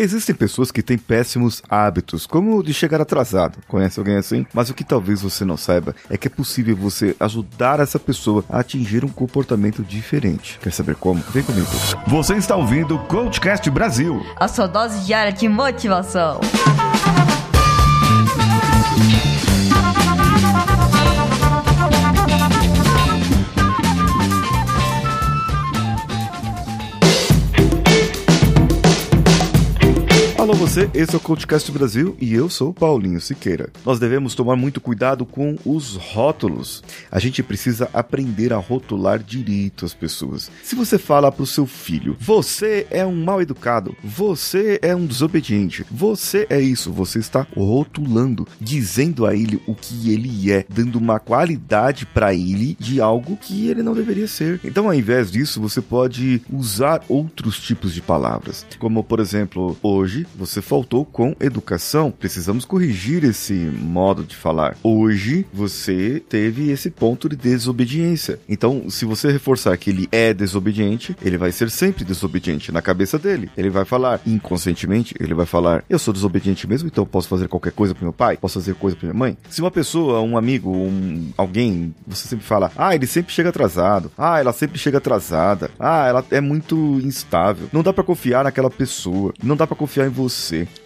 Existem pessoas que têm péssimos hábitos, como o de chegar atrasado. Conhece alguém assim? Mas o que talvez você não saiba é que é possível você ajudar essa pessoa a atingir um comportamento diferente. Quer saber como? Vem comigo. Você está ouvindo o Coachcast Brasil. A sua dose diária de motivação. Alô você, esse é o Coachcast Brasil e eu sou Paulinho Siqueira. Nós devemos tomar muito cuidado com os rótulos. A gente precisa aprender a rotular direito as pessoas. Se você fala pro seu filho, você é um mal educado, você é um desobediente, você é isso, você está rotulando, dizendo a ele o que ele é, dando uma qualidade para ele de algo que ele não deveria ser. Então, ao invés disso, você pode usar outros tipos de palavras, como por exemplo, hoje você faltou com educação. Precisamos corrigir esse modo de falar. Hoje você teve esse ponto de desobediência. Então, se você reforçar que ele é desobediente, ele vai ser sempre desobediente na cabeça dele. Ele vai falar inconscientemente, ele vai falar: "Eu sou desobediente mesmo, então posso fazer qualquer coisa pro meu pai, posso fazer coisa pra minha mãe". Se uma pessoa, um amigo, um alguém, você sempre fala: "Ah, ele sempre chega atrasado. Ah, ela sempre chega atrasada. Ah, ela é muito instável". Não dá para confiar naquela pessoa. Não dá para confiar em você.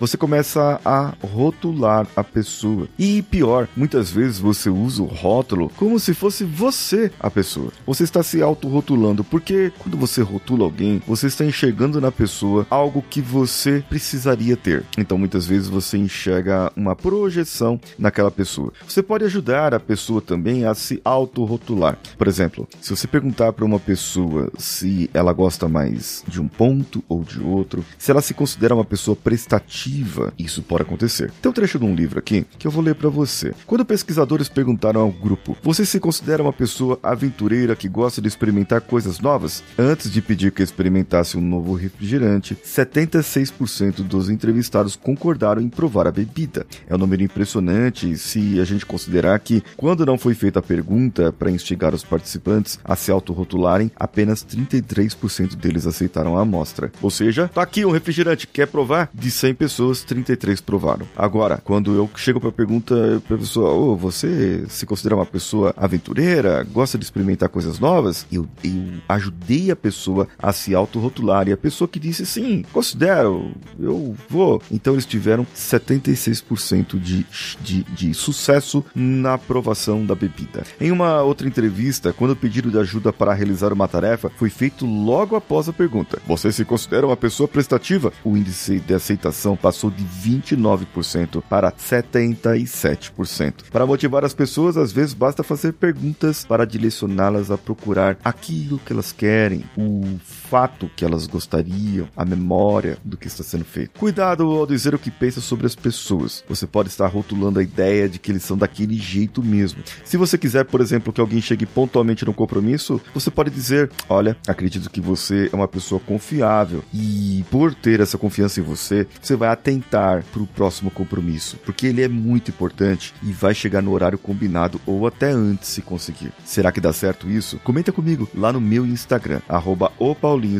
Você começa a rotular a pessoa. E pior, muitas vezes você usa o rótulo como se fosse você a pessoa. Você está se autorrotulando, porque quando você rotula alguém, você está enxergando na pessoa algo que você precisaria ter. Então muitas vezes você enxerga uma projeção naquela pessoa. Você pode ajudar a pessoa também a se autorrotular. Por exemplo, se você perguntar para uma pessoa se ela gosta mais de um ponto ou de outro, se ela se considera uma pessoa prestativa, isso pode acontecer. Tem um trecho de um livro aqui que eu vou ler para você. Quando pesquisadores perguntaram ao grupo: "Você se considera uma pessoa aventureira que gosta de experimentar coisas novas?" Antes de pedir que experimentasse um novo refrigerante, 76% dos entrevistados concordaram em provar a bebida. É um número impressionante se a gente considerar que quando não foi feita a pergunta para instigar os participantes a se autorrotularem, apenas 33% deles aceitaram a amostra. Ou seja, tá aqui um refrigerante, quer provar? De 100 pessoas, 33 provaram. Agora, quando eu chego para a pergunta para a pessoa, oh, você se considera uma pessoa aventureira, gosta de experimentar coisas novas? Eu, eu ajudei a pessoa a se autorrotular e a pessoa que disse sim, considero, eu vou. Então eles tiveram 76% de, de, de sucesso na aprovação da bebida. Em uma outra entrevista, quando o pedido de ajuda para realizar uma tarefa foi feito logo após a pergunta: Você se considera uma pessoa prestativa? O índice de aceitação passou de 29% para 77%. Para motivar as pessoas, às vezes basta fazer perguntas para direcioná-las a procurar aquilo que elas querem, o fato que elas gostariam, a memória do que está sendo feito. Cuidado ao dizer o que pensa sobre as pessoas. Você pode estar rotulando a ideia de que eles são daquele jeito mesmo. Se você quiser, por exemplo, que alguém chegue pontualmente no compromisso, você pode dizer: Olha, acredito que você é uma pessoa confiável e por ter essa confiança em você, você vai atentar para o próximo compromisso, porque ele é muito importante e vai chegar no horário combinado ou até antes se conseguir. Será que dá certo isso? Comenta comigo lá no meu Instagram, arroba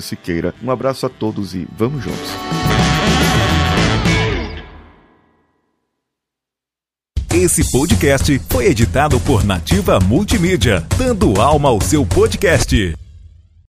Siqueira. Um abraço a todos e vamos juntos. Esse podcast foi editado por Nativa Multimídia, dando alma ao seu podcast.